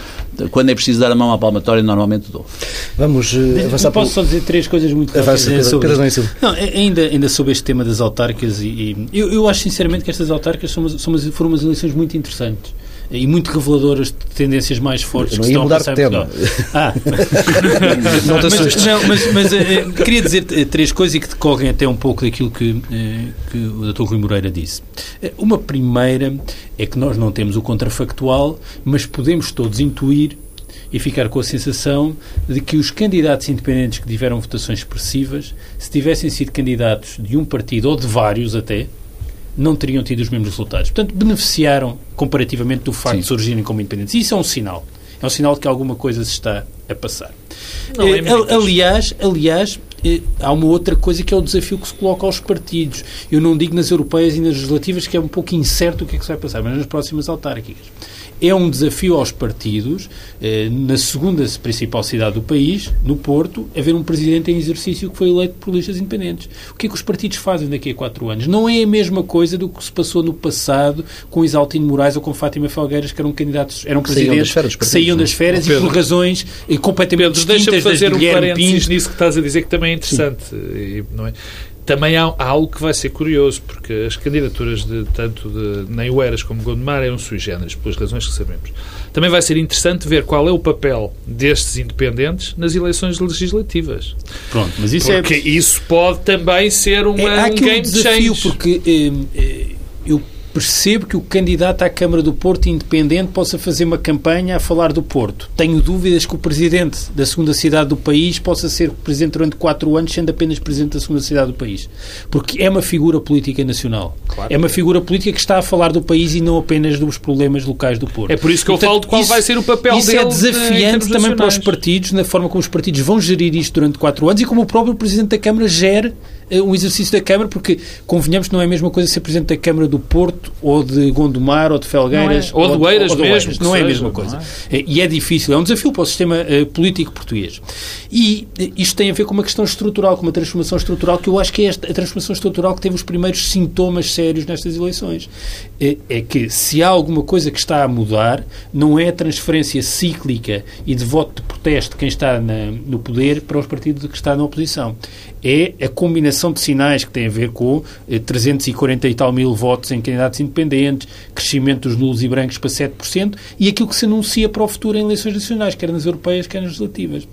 Quando é preciso dar a mão à palmatória, normalmente dou. Vamos uh, avançar Posso por... só dizer três coisas muito rápidas Avança, sobre Pedro, não, ainda, ainda sobre este tema das autárquicas, e, e eu, eu, acho sinceramente que estas autárquicas são, são umas, foram umas eleições muito interessantes e muito reveladoras de tendências mais fortes não que estão a passar de tema. Ah. não te mas, não, mas, mas eh, queria dizer eh, três coisas e que decorrem até um pouco daquilo que, eh, que o Dr. Rui Moreira disse. Uma primeira é que nós não temos o contrafactual, mas podemos todos intuir e ficar com a sensação de que os candidatos independentes que tiveram votações expressivas, se tivessem sido candidatos de um partido ou de vários até, não teriam tido os mesmos resultados. Portanto, beneficiaram comparativamente do facto Sim. de surgirem como independentes. Isso é um sinal. É um sinal de que alguma coisa se está a passar. É eh, aliás, aliás, eh, há uma outra coisa que é o desafio que se coloca aos partidos. Eu não digo nas europeias e nas legislativas que é um pouco incerto o que é que se vai passar, mas nas próximas autárquicas é um desafio aos partidos, eh, na segunda principal cidade do país, no Porto, haver um presidente em exercício que foi eleito por listas independentes. O que é que os partidos fazem daqui a quatro anos? Não é a mesma coisa do que se passou no passado com Isaltino Moraes ou com Fátima Felgueiras, que eram candidatos, eram presidentes saíam que saíam das férias Pedro, e por razões eh, completamente Pedro, distintas deixa-me fazer um parênteses nisso que estás a dizer, que também é interessante. E, não é? Também há, há, algo que vai ser curioso, porque as candidaturas de tanto de Neiueras como Gondomar eram sui generis, pelas razões que sabemos. Também vai ser interessante ver qual é o papel destes independentes nas eleições legislativas. Pronto, mas isso porque é... isso pode também ser uma, é, há um game um desafio, change. porque eh, eu percebo que o candidato à Câmara do Porto independente possa fazer uma campanha a falar do Porto. Tenho dúvidas que o presidente da segunda cidade do país possa ser presidente durante quatro anos, sendo apenas presidente da segunda cidade do país. Porque é uma figura política nacional. Claro. É uma figura política que está a falar do país e não apenas dos problemas locais do Porto. É por isso que Portanto, eu falo de qual isso, vai ser o papel isso dele. Isso é desafiante também para os partidos, na forma como os partidos vão gerir isto durante quatro anos e como o próprio presidente da Câmara gere eh, um exercício da Câmara, porque convenhamos que não é a mesma coisa ser Presidente da Câmara do Porto ou de Gondomar ou de Felgueiras é. ou, de Oeiras ou de mesmo. Oeiras. Não é a mesma coisa. É? E é difícil, é um desafio para o sistema uh, político português. E uh, isto tem a ver com uma questão estrutural, com uma transformação estrutural, que eu acho que é esta, a transformação estrutural que teve os primeiros sintomas sérios nestas eleições. É, é que se há alguma coisa que está a mudar, não é a transferência cíclica e de voto de protesto de quem está na, no poder para os partidos que está na oposição. É a combinação de sinais que tem a ver com eh, 340 e tal mil votos em, candidatos independentes, crescimento dos nulos e brancos para 7% e aquilo que se anuncia para o futuro em eleições nacionais, quer nas europeias, quer nas legislativas.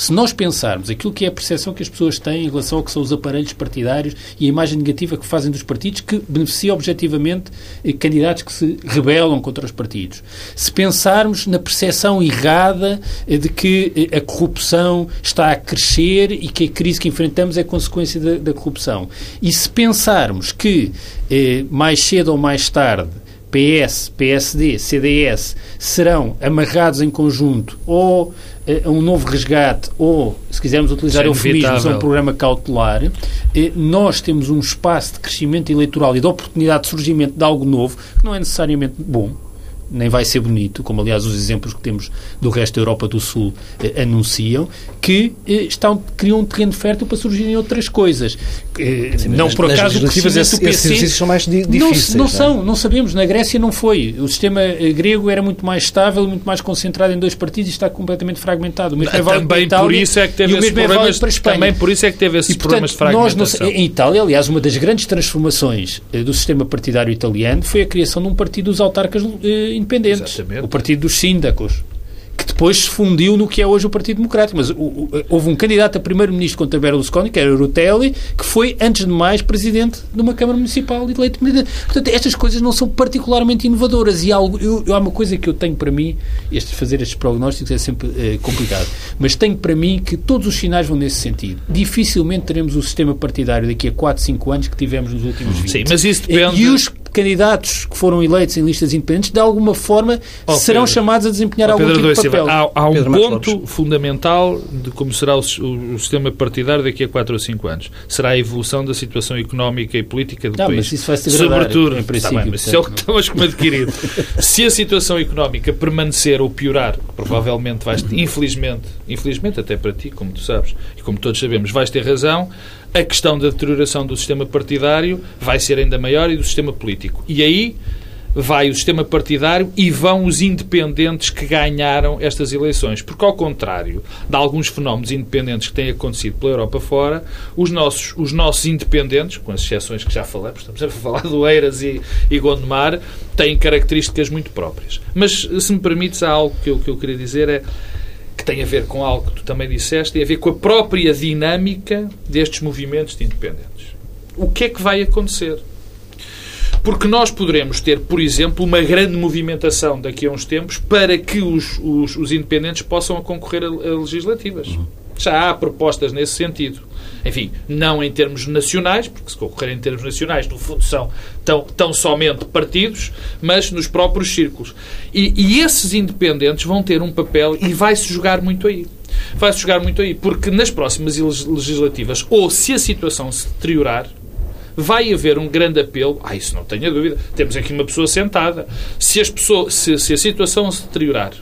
Se nós pensarmos aquilo que é a percepção que as pessoas têm em relação ao que são os aparelhos partidários e a imagem negativa que fazem dos partidos, que beneficia objetivamente eh, candidatos que se rebelam contra os partidos. Se pensarmos na percepção errada eh, de que eh, a corrupção está a crescer e que a crise que enfrentamos é consequência da, da corrupção. E se pensarmos que mais cedo ou mais tarde PS, PSD, CDS serão amarrados em conjunto ou um novo resgate ou, se quisermos utilizar eufemismos, a um programa cautelar, eh, nós temos um espaço de crescimento eleitoral e de oportunidade de surgimento de algo novo que não é necessariamente bom, nem vai ser bonito, como aliás os exemplos que temos do resto da Europa do Sul eh, anunciam, que eh, estão, criam um terreno fértil para surgirem outras coisas. Eh, Sim, não por acaso o crescimento do PC... São mais di difíceis. Não, não, é? são, não sabemos. Na Grécia não foi. O sistema eh, grego era muito mais estável, muito mais concentrado em dois partidos e está completamente fragmentado. O mesmo é também Itália, por isso é que teve esses é problemas, Espanha. Também por isso é que teve esses e, portanto, problemas de fragmentação. Nós, em Itália, aliás, uma das grandes transformações do sistema partidário italiano foi a criação de um partido dos autarcas independentes. Exatamente. O partido dos síndacos que depois se fundiu no que é hoje o Partido Democrático. Mas o, o, houve um candidato a primeiro-ministro contra Berlusconi, que era Rutelli, que foi, antes de mais, presidente de uma Câmara Municipal e eleito presidente. Portanto, estas coisas não são particularmente inovadoras. E algo, eu, eu, há uma coisa que eu tenho para mim, este, fazer estes prognósticos é sempre é, complicado, mas tenho para mim que todos os sinais vão nesse sentido. Dificilmente teremos o sistema partidário daqui a 4, 5 anos que tivemos nos últimos 20. Sim, mas isso depende... E os candidatos que foram eleitos em listas independentes, de alguma forma, oh, serão Pedro. chamados a desempenhar oh, algum Pedro tipo de papel. Há, há um Pedro ponto fundamental de como será o, o, o, sistema partidário daqui a 4 ou 5 anos. Será a evolução da situação económica e política do não, país. Mas isso vai se degradar, Sobretudo, em princípio. Tá bem, mas isso é o que estamos como adquirido. se a situação económica permanecer ou piorar, provavelmente vais, infelizmente, infelizmente até para ti, como tu sabes, e como todos sabemos, vais ter razão, a questão da deterioração do sistema partidário vai ser ainda maior e do sistema político. E aí vai o sistema partidário e vão os independentes que ganharam estas eleições. Porque, ao contrário de alguns fenómenos independentes que têm acontecido pela Europa fora, os nossos, os nossos independentes, com as exceções que já falamos, estamos a falar do Eiras e, e Gondomar, têm características muito próprias. Mas, se me permites, há algo que eu, que eu queria dizer é que tem a ver com algo que tu também disseste, tem a ver com a própria dinâmica destes movimentos de independentes. O que é que vai acontecer? Porque nós poderemos ter, por exemplo, uma grande movimentação daqui a uns tempos para que os, os, os independentes possam concorrer a, a legislativas. Uhum. Já há propostas nesse sentido. Enfim, não em termos nacionais, porque se concorrer em termos nacionais, no fundo, são tão, tão somente partidos, mas nos próprios círculos. E, e esses independentes vão ter um papel e vai-se jogar muito aí. Vai-se jogar muito aí, porque nas próximas legislativas, ou se a situação se deteriorar, vai haver um grande apelo. Ah, isso não tenho dúvida. Temos aqui uma pessoa sentada. Se, as pessoas, se, se a situação se deteriorar,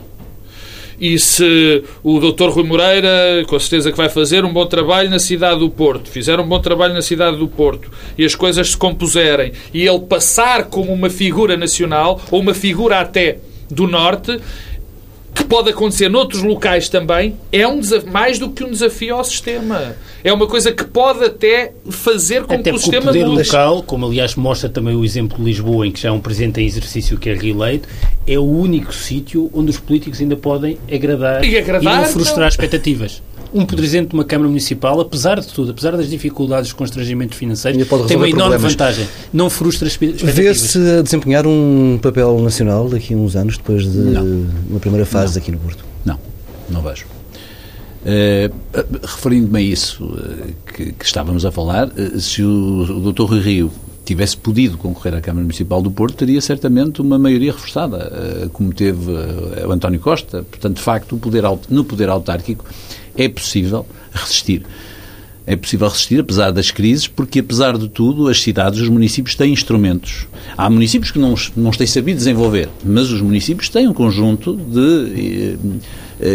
e se o Dr. Rui Moreira, com certeza que vai fazer um bom trabalho na cidade do Porto, fizer um bom trabalho na cidade do Porto e as coisas se compuserem e ele passar como uma figura nacional ou uma figura até do Norte, que pode acontecer noutros locais também, é um mais do que um desafio ao sistema. É uma coisa que pode até fazer com até que o sistema o poder local, como aliás mostra também o exemplo de Lisboa, em que já é um presidente em exercício que é reeleito, é o único sítio onde os políticos ainda podem agradar e, agradar, e não frustrar não. expectativas um presidente de uma Câmara Municipal, apesar de tudo, apesar das dificculdades, dos constrangimentos financeiros, tem uma enorme problemas. vantagem. Não frustra expectativas. Vê-se a desempenhar um papel nacional daqui a uns anos, depois de não. uma primeira fase não. aqui no Porto? Não, não vejo. Uh, Referindo-me a isso uh, que, que, estávamos a falar, uh, se o, o Dr. Rui Rio tivesse podido concorrer à Câmara Municipal do Porto, teria certamente uma maioria reforçada, como teve o António Costa. Portanto, de facto, poder, no poder autárquico é possível resistir. É possível resistir, apesar das crises, porque, apesar de tudo, as cidades, os municípios têm instrumentos. Há municípios que não, não têm sabido desenvolver, mas os municípios têm um conjunto de eh,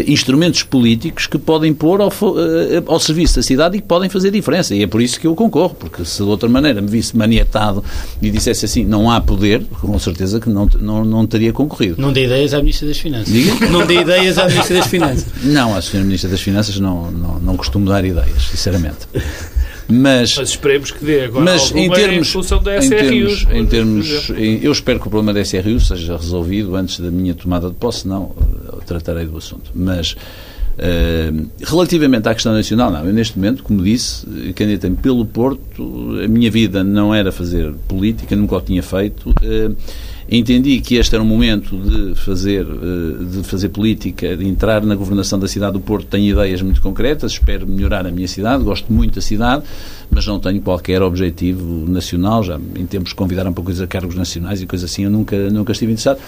instrumentos políticos que podem pôr ao, eh, ao, serviço da cidade e que podem fazer diferença. E é por isso que eu concorro, porque se de outra maneira me visse maniatado e dissesse assim, não há poder, com certeza que não, não, não teria concorrido. Não dê ideias à Ministra das Finanças. Diga? Não dê ideias à Ministra das Finanças. Não, a Sra. Ministra das Finanças não, não, não costumo dar ideias, sinceramente. Mas, mas esperemos que dê agora mas em termos, em função da SRUs. Em termos, em termos, eu espero que o problema da SRU seja resolvido antes da minha tomada de posse, não, tratarei do assunto. Mas Uh, relativamente à questão nacional, não, eu neste momento, como disse, candidatei-me pelo Porto, a minha vida não era fazer política, nunca o tinha feito. Uh, entendi que este era um momento de fazer, uh, de fazer política, de entrar na governação da cidade do Porto. Tenho ideias muito concretas, espero melhorar a minha cidade, gosto muito da cidade, mas não tenho qualquer objetivo nacional. Já em tempos convidaram para coisas a cargos nacionais e coisas assim, eu nunca, nunca estive interessado.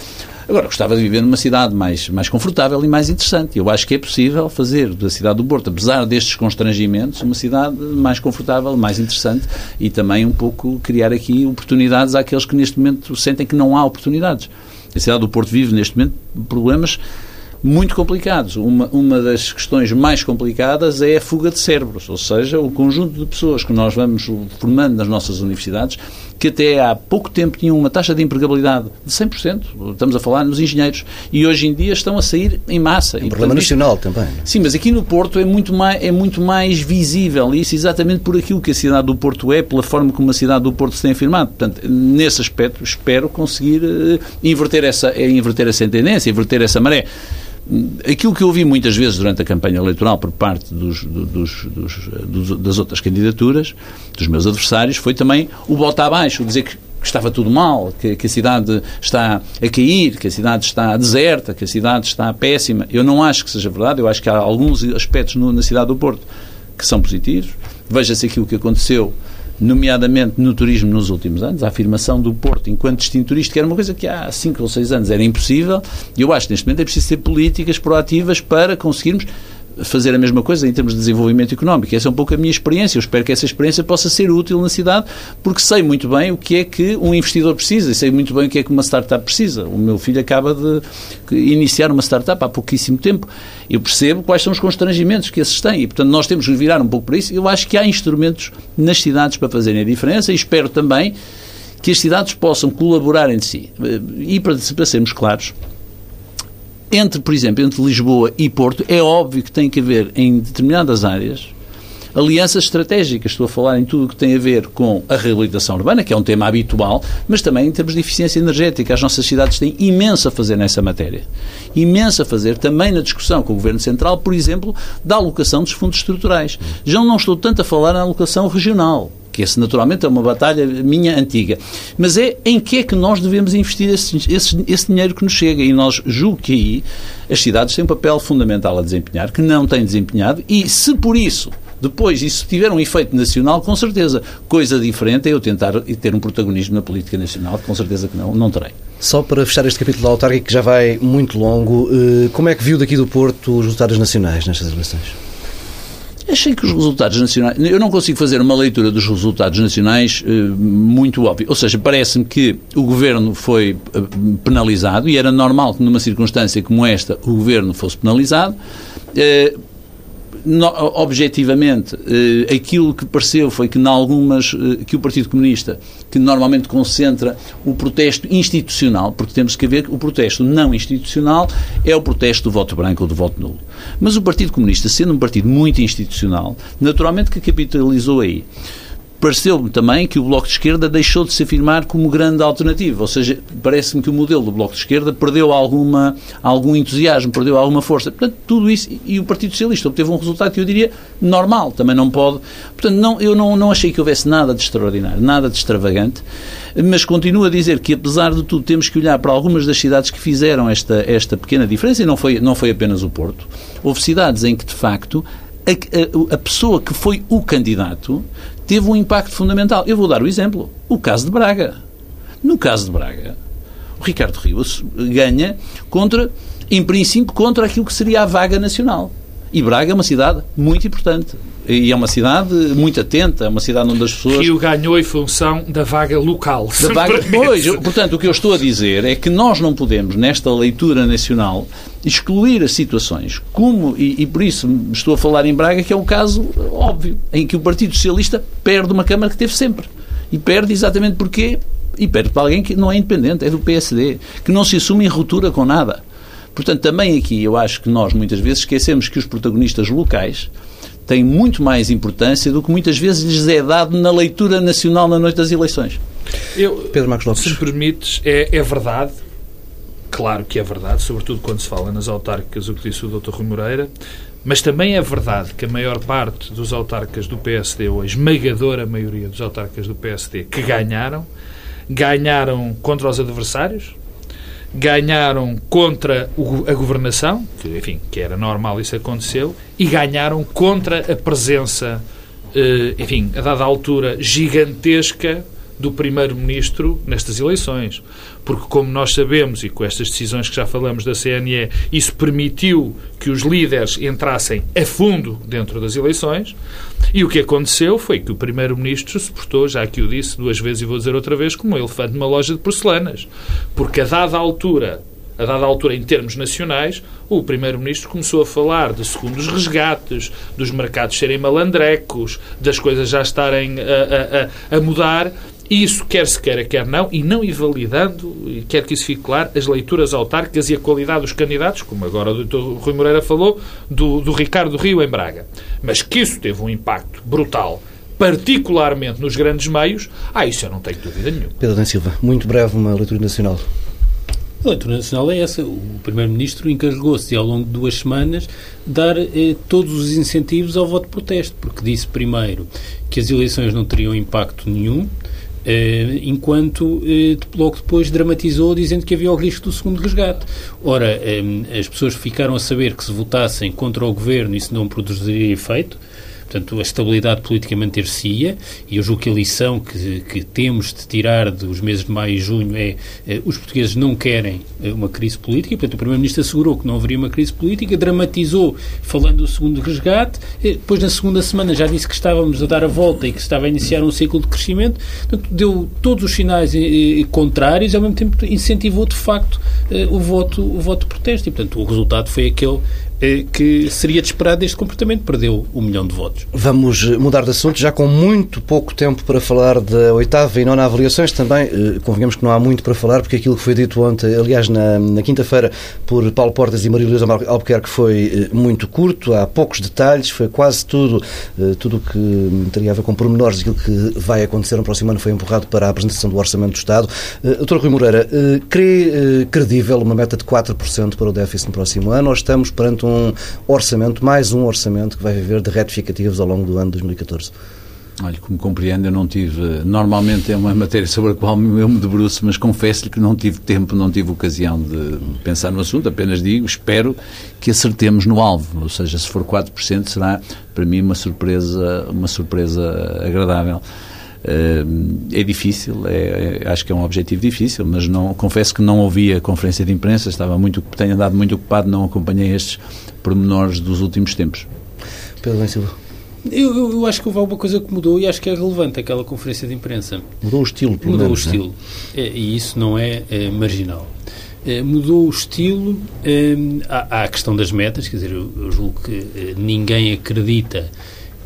Agora, gostava de viver numa cidade mais, mais confortável e mais interessante. Eu acho que é possível fazer da cidade do Porto, apesar destes constrangimentos, uma cidade mais confortável, mais interessante e também um pouco criar aqui oportunidades àqueles que neste momento sentem que não há oportunidades. A cidade do Porto vive neste momento problemas muito complicados. Uma, uma das questões mais complicadas é a fuga de cérebros, ou seja, o conjunto de pessoas que nós vamos formando nas nossas universidades, que até há pouco tempo tinham uma taxa de empregabilidade de 100%, estamos a falar nos engenheiros, e hoje em dia estão a sair em massa. É um e, problema portanto, nacional também. É? Sim, mas aqui no Porto é muito, mais, é muito mais visível isso exatamente por aquilo que a cidade do Porto é, pela forma como a cidade do Porto se tem afirmado. Portanto, nesse aspecto, espero conseguir uh, inverter, essa, uh, inverter essa tendência, inverter essa maré. Aquilo que eu ouvi muitas vezes durante a campanha eleitoral por parte dos, dos, dos, das outras candidaturas, dos meus adversários, foi também o bota abaixo, dizer que que estava tudo mal, que, que, a cidade está a cair, que a cidade está deserta, que a cidade está péssima. Eu não acho que seja verdade, eu acho que há alguns aspectos no, na cidade do Porto que são positivos. Veja-se aquilo que aconteceu nomeadamente no turismo nos últimos anos, a afirmação do Porto enquanto destino turístico era uma coisa que há 5 ou 6 anos era impossível, e eu acho que neste momento é preciso ter políticas proativas para conseguirmos fazer a mesma coisa em termos de desenvolvimento económico. Essa é um pouco a minha experiência. Eu espero que essa experiência possa ser útil na cidade, porque sei muito bem o que é que um investidor precisa e sei muito bem o que é que uma startup precisa. O meu filho acaba de iniciar uma startup há pouquíssimo tempo. Eu percebo quais são os constrangimentos que esses têm e, portanto, nós temos que virar um pouco para isso. Eu acho que há instrumentos nas cidades para fazerem a diferença e espero também que as cidades possam colaborar entre si. E, para, para sermos claros, entre, por exemplo, entre Lisboa e Porto, é óbvio que tem que haver em determinadas áreas alianças estratégicas. Estou a falar em tudo o que tem a ver com a reabilitação urbana, que é um tema habitual, mas também em termos de eficiência energética. As nossas cidades têm imenso a fazer nessa matéria. Imenso a fazer também na discussão com o Governo Central, por exemplo, da alocação dos fundos estruturais. Já não estou tanto a falar na alocação regional que esse naturalmente é uma batalha minha antiga. Mas é em que é que nós devemos investir esse, esse, esse dinheiro que nos chega. E nós julgo que aí as cidades têm um papel fundamental a desempenhar, que não têm desempenhado, e se por isso depois, isso tiver um efeito nacional, com certeza. Coisa diferente é eu tentar ter um protagonismo na política nacional, com certeza que não, não terei. Só para fechar este capítulo da autárquica, que já vai muito longo, eh, como é que viu daqui do Porto os resultados nacionais nestas eleições? Achei que os resultados nacionais. Eu não consigo fazer uma leitura dos resultados nacionais uh, muito óbvia. Ou seja, parece-me que o governo foi uh, penalizado e era normal que numa circunstância como esta o governo fosse penalizado. No, objetivamente, eh, aquilo que pareceu foi que, algumas, eh, que o Partido Comunista, que normalmente concentra o protesto institucional, porque temos que ver que o protesto não institucional é o protesto do voto branco ou do voto nulo. Mas o Partido Comunista, sendo um partido muito institucional, naturalmente que capitalizou aí pareceu-me também que o Bloco de Esquerda deixou de se afirmar como grande alternativa. Ou seja, parece-me que o modelo do Bloco de Esquerda perdeu alguma, algum entusiasmo, perdeu alguma força. Portanto, tudo isso. E o Partido Socialista obteve um resultado que eu diria normal. Também não pode. Portanto, não, eu não, não achei que houvesse nada de extraordinário, nada de extravagante. Mas continuo a dizer que, apesar de tudo, temos que olhar para algumas das cidades que fizeram esta, esta pequena diferença, e não foi, não foi apenas o Porto. Houve cidades em que, de facto, a, a, a, pessoa que foi o candidato teve um impacto fundamental. Eu vou dar o exemplo. O caso de Braga. No caso de Braga, o Ricardo Rios ganha contra, em princípio, contra aquilo que seria a vaga nacional. E Braga é uma cidade muito importante. E é uma cidade muito atenta, é uma cidade onde as pessoas. Que o ganhou em função da vaga local. Da vaga... Pois, portanto, o que eu estou a dizer é que nós não podemos, nesta leitura nacional, excluir as situações. Como, e, e por isso estou a falar em Braga, que é um caso óbvio, em que o Partido Socialista perde uma Câmara que teve sempre. E perde exatamente porque. E perde para alguém que não é independente, é do PSD, que não se assume em ruptura com nada. Portanto, também aqui eu acho que nós muitas vezes esquecemos que os protagonistas locais tem muito mais importância do que muitas vezes lhes é dado na leitura nacional na noite das eleições. Eu, Pedro Marcos Lopes. Se permites, é, é verdade, claro que é verdade, sobretudo quando se fala nas autárquicas, o que disse o Dr. Rui Moreira, mas também é verdade que a maior parte dos autarcas do PSD, ou a esmagadora maioria dos autarcas do PSD, que ganharam, ganharam contra os adversários, ganharam contra a governação, que, enfim, que era normal isso aconteceu, e ganharam contra a presença, eh, enfim, a dada altura, gigantesca do Primeiro-Ministro nestas eleições. Porque, como nós sabemos, e com estas decisões que já falamos da CNE, isso permitiu que os líderes entrassem a fundo dentro das eleições. E o que aconteceu foi que o Primeiro-Ministro se portou, já que o disse duas vezes e vou dizer outra vez, como um elefante numa loja de porcelanas. Porque, a dada altura, a dada altura, em termos nacionais, o Primeiro-Ministro começou a falar de segundos resgates, dos mercados serem malandrecos, das coisas já estarem a, a, a mudar isso, quer se queira, quer não, e não invalidando, e quer que isso fique claro, as leituras autárquicas e a qualidade dos candidatos, como agora o Dr. Rui Moreira falou, do, do Ricardo Rio em Braga. Mas que isso teve um impacto brutal particularmente nos grandes meios, ah, isso eu não tenho dúvida nenhuma. Pedro Dan Silva, muito breve uma leitura nacional. A leitura nacional é essa. O Primeiro-Ministro encarregou-se de, ao longo de duas semanas, dar eh, todos os incentivos ao voto de protesto, porque disse primeiro que as eleições não teriam impacto nenhum, enquanto uh, logo depois dramatizou dizendo que havia o risco do segundo resgate. Ora, eh, as pessoas ficaram a saber que se votassem contra o governo isso não produziria efeito, Portanto, a estabilidade política manter-se-ia e eu julgo que a lição que, que, temos de tirar dos meses de maio e junho é eh, os portugueses não querem eh, uma crise política, portanto, o Primeiro-Ministro assegurou que não haveria uma crise política, dramatizou falando do segundo resgate, eh, depois na segunda semana já disse que estávamos a dar a volta e que estava a iniciar um ciclo de crescimento, portanto, deu todos os sinais contrários e ao mesmo tempo incentivou de facto o voto, o voto de protesto. E, portanto, o resultado foi aquele eh, que seria de esperar deste comportamento. Perdeu um milhão de votos. Vamos mudar de assunto, já com muito pouco tempo para falar da oitava e nona avaliações. Também eh, convenhamos que não há muito para falar, porque aquilo que foi dito ontem, aliás, na, na quinta-feira, por Paulo Portas e Maria Luísa Albuquerque foi eh, muito curto, há poucos detalhes, foi quase tudo, tudo o que teria a ver com pormenores daquilo que vai acontecer no próximo ano foi empurrado para a apresentação do Orçamento do Estado. Doutor Rui Moreira, crê credível uma meta de 4% para o déficit no próximo ano ou estamos perante um orçamento, mais um orçamento que vai viver de retificativos ao longo do ano de 2014? Olha, como compreende, eu não tive. Normalmente é uma matéria sobre a qual eu me debruço, mas confesso-lhe que não tive tempo, não tive ocasião de pensar no assunto. Apenas digo, espero que acertemos no alvo. Ou seja, se for 4%, será para mim uma surpresa, uma surpresa agradável. É difícil, é, é, acho que é um objetivo difícil, mas não, confesso que não ouvi a conferência de imprensa, estava muito, tenho andado muito ocupado, não acompanhei estes pormenores dos últimos tempos. Pedro Ben Silva. Eu, eu, eu, acho que houve alguma coisa que mudou e acho que é relevante aquela conferência de imprensa. Mudou o estilo, pelo Mudou menos, o né? estilo. É, e isso não é, é marginal. É, mudou o estilo. É, há, há, a questão das metas, quer dizer, eu, eu julgo que é, ninguém acredita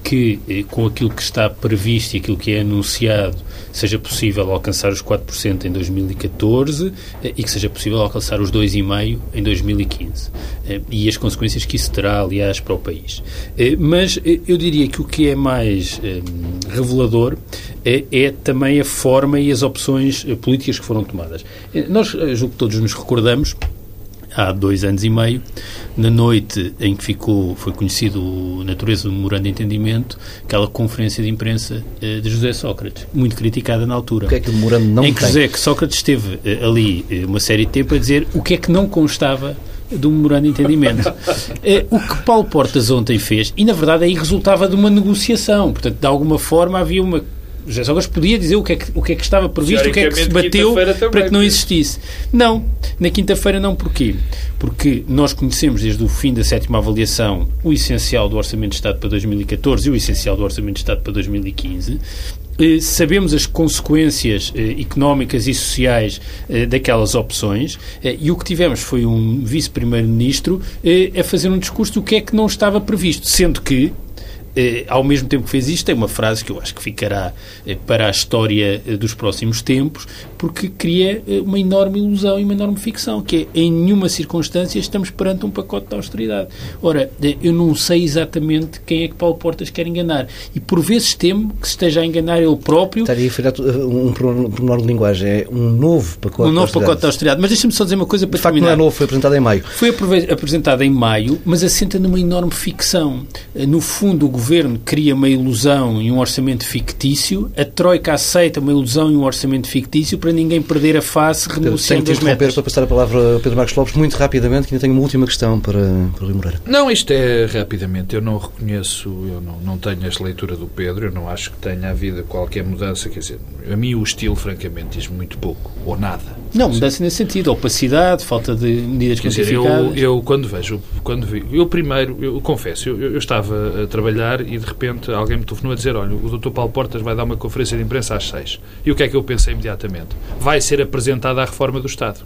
que, eh, com aquilo que está previsto e aquilo que é anunciado, seja possível alcançar os 4% em 2014 eh, e que seja possível alcançar os 2,5% em 2015. Eh, e as consequências que isso terá, aliás, para o país. Mas eu diria que o que é mais revelador é, também a forma e as opções políticas que foram tomadas. Nós, julgo que todos nos recordamos, há dois anos e meio, na noite em que ficou, foi conhecido a natureza do memorando de entendimento, aquela conferência de imprensa eh, de José Sócrates, muito criticada na altura. O que é que o memorando não em que? José que Sócrates esteve eh, ali eh, uma série de tempo a dizer o que é que não constava do memorando de entendimento. o que Paulo Portas ontem fez, e na verdade aí resultava de uma negociação, portanto, de alguma forma havia uma José Sócrates podia dizer o que, é que, o que é que estava previsto, o que é que se bateu para que não existisse. Não, na quinta-feira não. Porquê? Porque nós conhecemos desde o fim da sétima avaliação o essencial do Orçamento de Estado para 2014 e o essencial do Orçamento de Estado para 2015 eh, sabemos as consequências eh, económicas e sociais eh, daquelas opções e o que tivemos foi um vice-primeiro-ministro a fazer um discurso do que é que não estava previsto, sendo que eh, ao mesmo tempo que fez isto, tem uma frase que eu acho que ficará eh, para a história eh, dos próximos tempos, porque cria uma enorme ilusão e uma enorme ficção, que é em nenhuma circunstância estamos perante um pacote de austeridade. Ora, eu não sei exatamente quem é que Paulo Portas quer enganar. E por vezes temo que se esteja a enganar ele próprio. Estaria a um pormenor de linguagem. É um novo pacote Um novo pacote de austeridade. Mas deixa-me só dizer uma coisa para de facto, terminar. não é novo, foi apresentado em maio. Foi apresentado em maio, mas assenta numa enorme ficção. No fundo, o governo cria uma ilusão e um orçamento fictício, a Troika aceita uma ilusão e um orçamento fictício para ninguém perder a face renunciando Tenho às metas. para passar a palavra a Pedro Marcos Lopes muito rapidamente, que ainda tenho uma última questão para, para Rui Moreira. Não, isto é rapidamente. Eu não reconheço, eu não, não tenho esta leitura do Pedro, eu não acho que tenha havido qualquer mudança. Quer dizer, a mim o estilo, francamente, diz muito pouco, ou nada. Não, mudança nesse sentido. Opacidade, falta de medidas Quer dizer, eu, eu quando vejo, quando vi, eu primeiro, eu confesso, eu, eu, estava a trabalhar e de repente alguém me telefonou a dizer: Olha, o Dr. Paulo Portas vai dar uma conferência de imprensa às seis. E o que é que eu pensei imediatamente? Vai ser apresentada a reforma do Estado.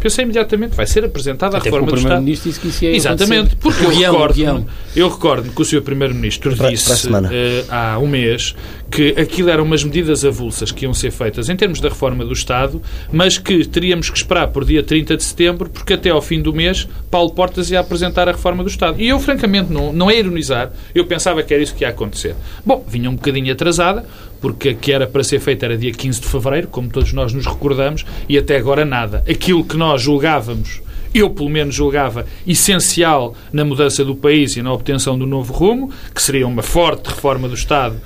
Pensei imediatamente, vai ser apresentada Até a reforma do Estado. Disse que isso ia Exatamente, porque eu recordo, eu recordo que o Sr. Primeiro-Ministro disse para uh, há um mês que aquilo eram umas medidas avulsas que iam ser feitas em termos da reforma do Estado, mas que teríamos que esperar por dia 30 de setembro, porque até ao fim do mês Paulo Portas ia apresentar a reforma do Estado. E eu, francamente, não, não é ironizar, eu pensava que era isso que ia acontecer. Bom, vinha um bocadinho atrasada, porque a que era para ser feita era dia 15 de fevereiro, como todos nós nos recordamos, e até agora nada. Aquilo que nós julgávamos, eu pelo menos julgava essencial na mudança do país e na obtenção do novo rumo, que seria uma forte reforma do Estado,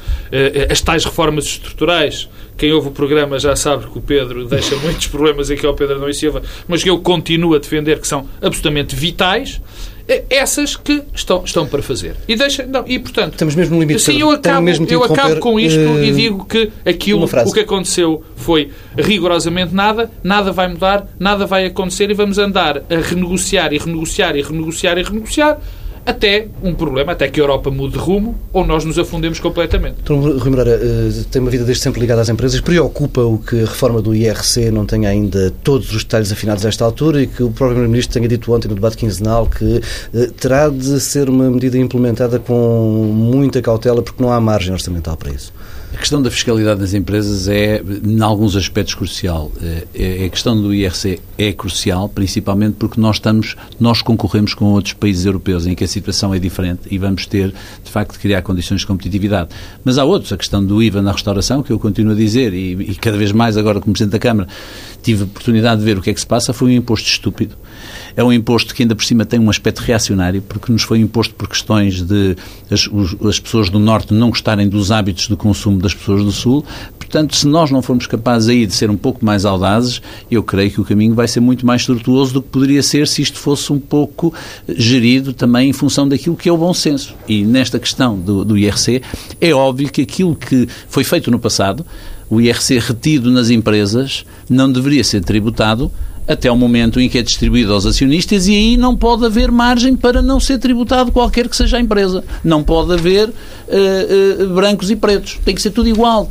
as tais reformas estruturais. Quem ouve o programa já sabe que o Pedro deixa muitos problemas aqui ao Pedro Não e Silva, mas que eu continuo a defender que são absolutamente vitais essas que estão, estão para fazer. E, deixa, não, e portanto, Estamos mesmo no limite. Sim, eu acabo, eu acabo com isto uh, e digo que aquilo, o que aconteceu foi rigorosamente nada, nada vai mudar, nada vai acontecer e vamos andar a renegociar e renegociar e renegociar e renegociar até um problema, até que a Europa mude de rumo ou nós nos afundemos completamente. Então, Rui Moreira, tem uma vida desde sempre ligada às empresas. Preocupa o que a reforma do IRC não tenha ainda todos os detalhes afinados a esta altura e que o próprio Primeiro-Ministro tenha dito ontem no debate quinzenal que terá de ser uma medida implementada com muita cautela porque não há margem orçamental para isso? A questão da fiscalidade das empresas é, em alguns aspectos, crucial. A questão do IRC é crucial, principalmente porque nós estamos, nós concorremos com outros países europeus em que a situação é diferente e vamos ter, de facto, de criar condições de competitividade. Mas há outros, a questão do IVA na restauração, que eu continuo a dizer, e, e cada vez mais agora como Presidente da Câmara tive a oportunidade de ver o que é que se passa, foi um imposto estúpido. É um imposto que ainda por cima tem um aspecto reacionário, porque nos foi imposto por questões de as, os, as pessoas do Norte não gostarem dos hábitos de consumo das pessoas do Sul. Portanto, se nós não formos capazes aí de ser um pouco mais audazes, eu creio que o caminho vai ser muito mais tortuoso do que poderia ser se isto fosse um pouco gerido também em função daquilo que é o bom senso. E nesta questão do, do IRC, é óbvio que aquilo que foi feito no passado, o IRC retido nas empresas, não deveria ser tributado até o momento em que é distribuído aos acionistas e aí não pode haver margem para não ser tributado qualquer que seja a empresa. Não pode haver uh, uh, brancos e pretos. Tem que ser tudo igual.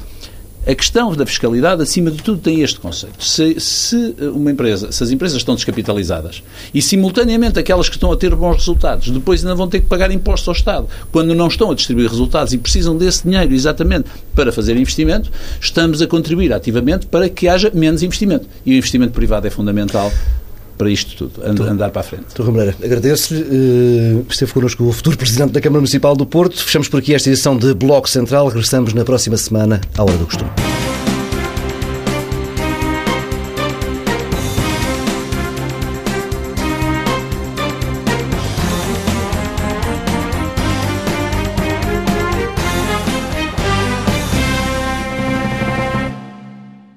A questão da fiscalidade, acima de tudo, tem este conceito. Se, se, uma empresa, se as empresas estão descapitalizadas e, simultaneamente, aquelas que estão a ter bons resultados, depois ainda vão ter que pagar impostos ao Estado, quando não estão a distribuir resultados e precisam desse dinheiro exatamente para fazer investimento, estamos a contribuir ativamente para que haja menos investimento. E o investimento privado é fundamental para isto tudo, andar para a frente. Doutor Romeira, agradeço-lhe. Uh, esteve connosco o futuro Presidente da Câmara Municipal do Porto. Fechamos por aqui esta edição de Bloco Central. Regressamos na próxima semana, à hora do costume.